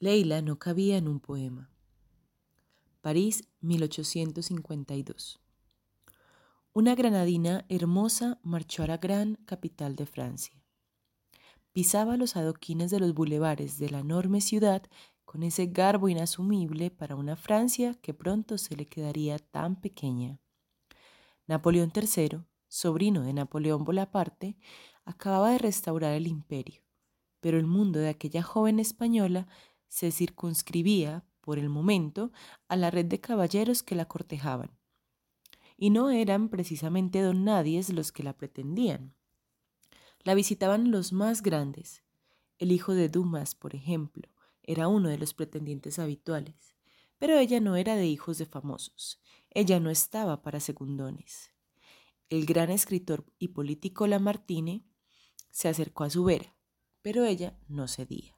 Leila no cabía en un poema. París, 1852. Una granadina hermosa marchó a la gran capital de Francia. Pisaba los adoquines de los bulevares de la enorme ciudad con ese garbo inasumible para una Francia que pronto se le quedaría tan pequeña. Napoleón III, sobrino de Napoleón Bonaparte, acababa de restaurar el imperio, pero el mundo de aquella joven española se circunscribía, por el momento, a la red de caballeros que la cortejaban. Y no eran precisamente don nadies los que la pretendían. La visitaban los más grandes. El hijo de Dumas, por ejemplo, era uno de los pretendientes habituales. Pero ella no era de hijos de famosos. Ella no estaba para segundones. El gran escritor y político Lamartine se acercó a su vera, pero ella no cedía.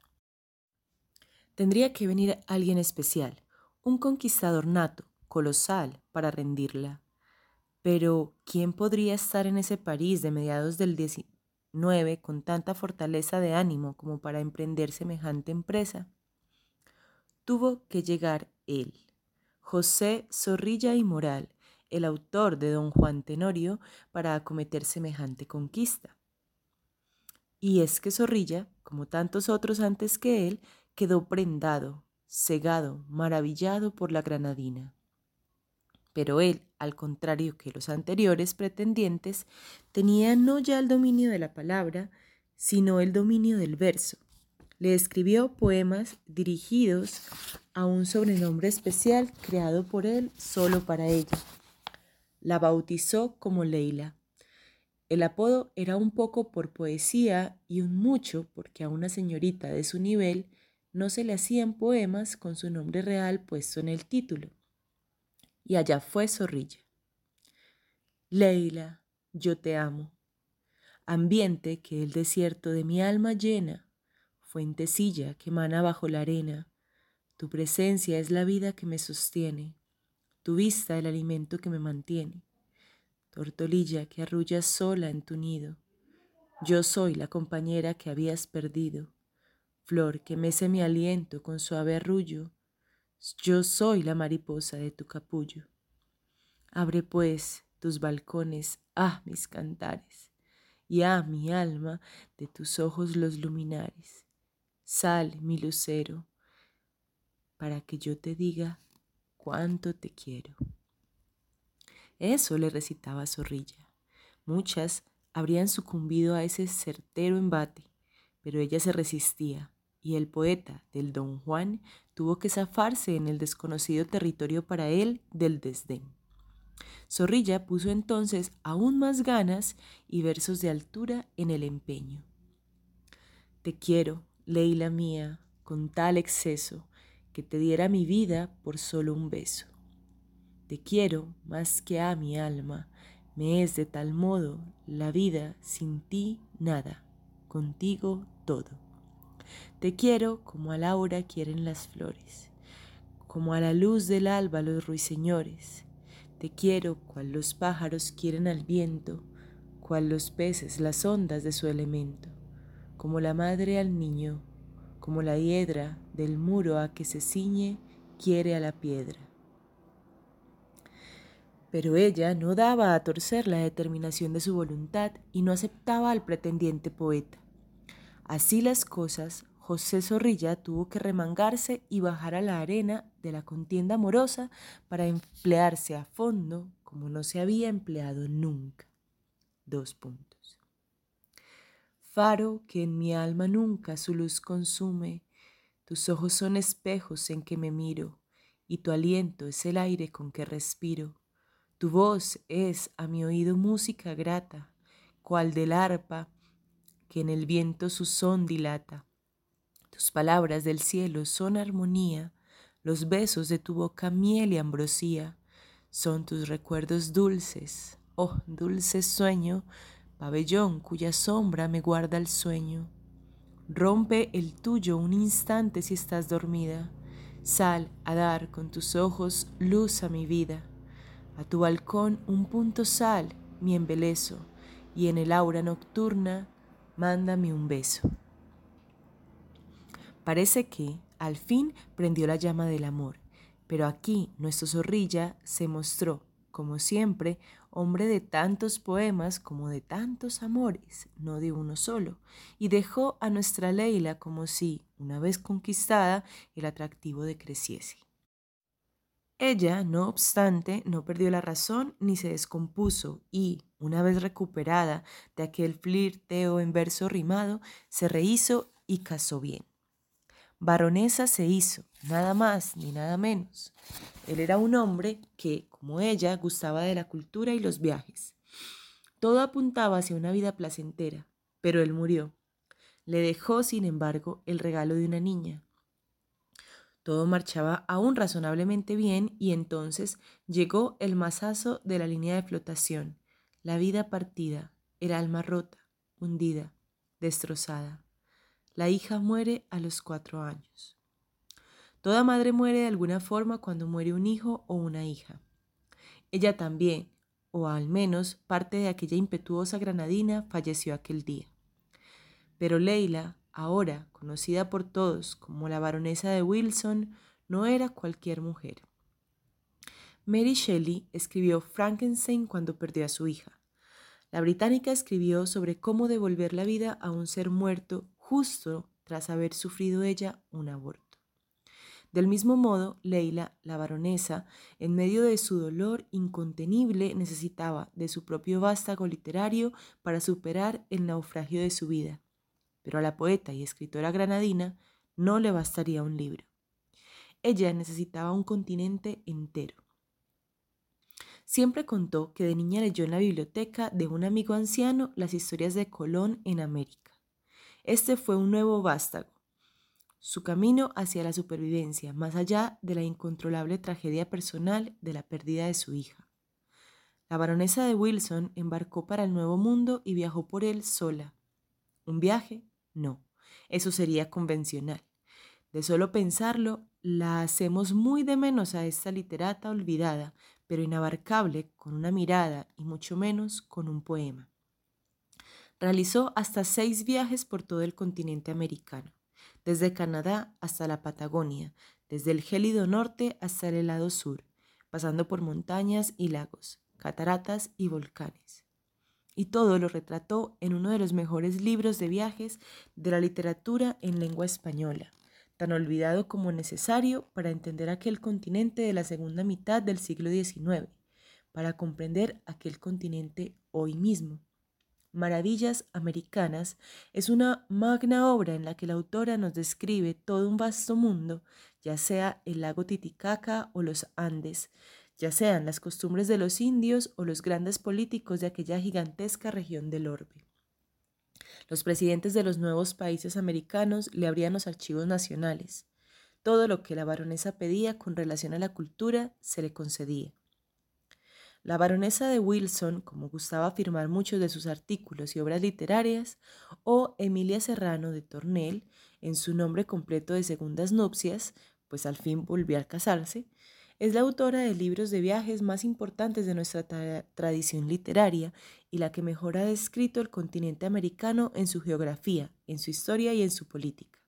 Tendría que venir alguien especial, un conquistador nato, colosal, para rendirla. Pero, ¿quién podría estar en ese París de mediados del XIX con tanta fortaleza de ánimo como para emprender semejante empresa? Tuvo que llegar él, José Zorrilla y Moral, el autor de Don Juan Tenorio, para acometer semejante conquista. Y es que Zorrilla, como tantos otros antes que él, quedó prendado, cegado, maravillado por la granadina. Pero él, al contrario que los anteriores pretendientes, tenía no ya el dominio de la palabra, sino el dominio del verso. Le escribió poemas dirigidos a un sobrenombre especial creado por él solo para ella. La bautizó como Leila. El apodo era un poco por poesía y un mucho porque a una señorita de su nivel no se le hacían poemas con su nombre real puesto en el título. Y allá fue Zorrilla. Leila, yo te amo. Ambiente que el desierto de mi alma llena, fuentecilla que emana bajo la arena, tu presencia es la vida que me sostiene, tu vista el alimento que me mantiene, tortolilla que arrullas sola en tu nido, yo soy la compañera que habías perdido flor que mece mi aliento con suave arrullo, yo soy la mariposa de tu capullo. Abre pues tus balcones, ah, mis cantares, y ah, mi alma, de tus ojos los luminares. Sal, mi lucero, para que yo te diga cuánto te quiero. Eso le recitaba Zorrilla. Muchas habrían sucumbido a ese certero embate, pero ella se resistía, y el poeta del Don Juan tuvo que zafarse en el desconocido territorio para él del desdén. Zorrilla puso entonces aún más ganas y versos de altura en el empeño. Te quiero, Leila mía, con tal exceso que te diera mi vida por solo un beso. Te quiero más que a mi alma, me es de tal modo la vida sin ti nada contigo todo. Te quiero como a Laura quieren las flores, como a la luz del alba los ruiseñores. Te quiero cual los pájaros quieren al viento, cual los peces las ondas de su elemento, como la madre al niño, como la hiedra del muro a que se ciñe quiere a la piedra. Pero ella no daba a torcer la determinación de su voluntad y no aceptaba al pretendiente poeta. Así las cosas, José Zorrilla tuvo que remangarse y bajar a la arena de la contienda amorosa para emplearse a fondo como no se había empleado nunca. Dos puntos. Faro que en mi alma nunca su luz consume, tus ojos son espejos en que me miro, y tu aliento es el aire con que respiro. Tu voz es a mi oído música grata, cual del arpa que en el viento su son dilata. Tus palabras del cielo son armonía, los besos de tu boca miel y ambrosía, son tus recuerdos dulces, oh dulce sueño, pabellón cuya sombra me guarda el sueño. Rompe el tuyo un instante si estás dormida, sal a dar con tus ojos luz a mi vida. A tu balcón un punto sal, mi embelezo, y en el aura nocturna mándame un beso. Parece que, al fin prendió la llama del amor. Pero aquí nuestro zorrilla se mostró, como siempre, hombre de tantos poemas como de tantos amores, no de uno solo, y dejó a nuestra Leila como si, una vez conquistada, el atractivo decreciese. Ella, no obstante, no perdió la razón ni se descompuso y, una vez recuperada de aquel flirteo en verso rimado, se rehizo y casó bien. Baronesa se hizo, nada más ni nada menos. Él era un hombre que, como ella, gustaba de la cultura y los viajes. Todo apuntaba hacia una vida placentera, pero él murió. Le dejó, sin embargo, el regalo de una niña, todo marchaba aún razonablemente bien y entonces llegó el masazo de la línea de flotación, la vida partida, el alma rota, hundida, destrozada. La hija muere a los cuatro años. Toda madre muere de alguna forma cuando muere un hijo o una hija. Ella también, o al menos parte de aquella impetuosa granadina, falleció aquel día. Pero Leila, ahora conocida por todos como la baronesa de Wilson, no era cualquier mujer. Mary Shelley escribió Frankenstein cuando perdió a su hija. La británica escribió sobre cómo devolver la vida a un ser muerto justo tras haber sufrido ella un aborto. Del mismo modo, Leila, la baronesa, en medio de su dolor incontenible, necesitaba de su propio vástago literario para superar el naufragio de su vida pero a la poeta y escritora granadina no le bastaría un libro. Ella necesitaba un continente entero. Siempre contó que de niña leyó en la biblioteca de un amigo anciano las historias de Colón en América. Este fue un nuevo vástago, su camino hacia la supervivencia, más allá de la incontrolable tragedia personal de la pérdida de su hija. La baronesa de Wilson embarcó para el Nuevo Mundo y viajó por él sola. Un viaje no, eso sería convencional. De solo pensarlo, la hacemos muy de menos a esta literata olvidada, pero inabarcable con una mirada y mucho menos con un poema. Realizó hasta seis viajes por todo el continente americano, desde Canadá hasta la Patagonia, desde el gélido norte hasta el helado sur, pasando por montañas y lagos, cataratas y volcanes y todo lo retrató en uno de los mejores libros de viajes de la literatura en lengua española, tan olvidado como necesario para entender aquel continente de la segunda mitad del siglo XIX, para comprender aquel continente hoy mismo. Maravillas Americanas es una magna obra en la que la autora nos describe todo un vasto mundo, ya sea el lago Titicaca o los Andes, ya sean las costumbres de los indios o los grandes políticos de aquella gigantesca región del orbe. Los presidentes de los nuevos países americanos le abrían los archivos nacionales. Todo lo que la baronesa pedía con relación a la cultura se le concedía. La baronesa de Wilson, como gustaba afirmar muchos de sus artículos y obras literarias, o Emilia Serrano de Tornel, en su nombre completo de segundas nupcias, pues al fin volvió a casarse, es la autora de libros de viajes más importantes de nuestra tradición literaria y la que mejor ha descrito el continente americano en su geografía, en su historia y en su política.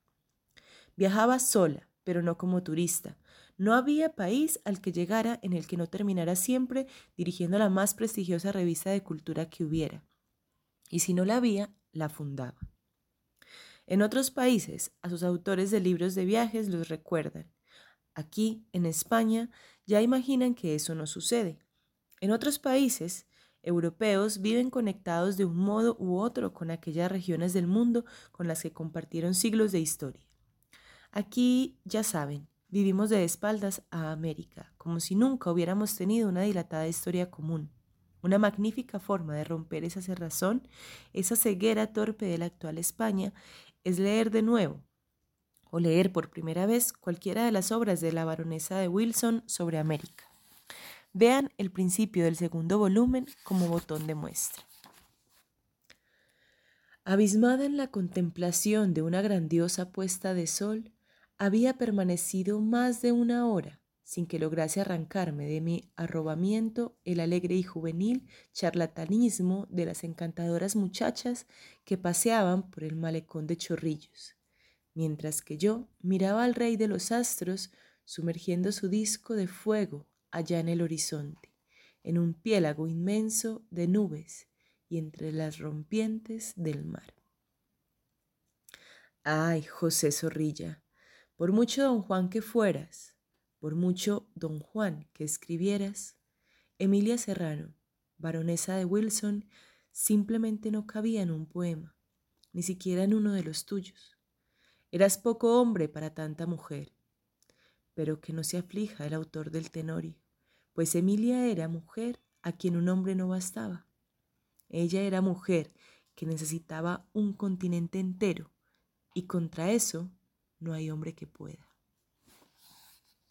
Viajaba sola, pero no como turista. No había país al que llegara en el que no terminara siempre dirigiendo la más prestigiosa revista de cultura que hubiera. Y si no la había, la fundaba. En otros países, a sus autores de libros de viajes los recuerdan, Aquí, en España, ya imaginan que eso no sucede. En otros países europeos viven conectados de un modo u otro con aquellas regiones del mundo con las que compartieron siglos de historia. Aquí, ya saben, vivimos de espaldas a América, como si nunca hubiéramos tenido una dilatada historia común. Una magnífica forma de romper esa cerrazón, esa ceguera torpe de la actual España, es leer de nuevo, o leer por primera vez cualquiera de las obras de la baronesa de Wilson sobre América. Vean el principio del segundo volumen como botón de muestra. Abismada en la contemplación de una grandiosa puesta de sol, había permanecido más de una hora sin que lograse arrancarme de mi arrobamiento el alegre y juvenil charlatanismo de las encantadoras muchachas que paseaban por el malecón de Chorrillos mientras que yo miraba al rey de los astros sumergiendo su disco de fuego allá en el horizonte, en un piélago inmenso de nubes y entre las rompientes del mar. Ay, José Zorrilla, por mucho don Juan que fueras, por mucho don Juan que escribieras, Emilia Serrano, baronesa de Wilson, simplemente no cabía en un poema, ni siquiera en uno de los tuyos. Eras poco hombre para tanta mujer, pero que no se aflija el autor del Tenorio, pues Emilia era mujer a quien un hombre no bastaba. Ella era mujer que necesitaba un continente entero y contra eso no hay hombre que pueda.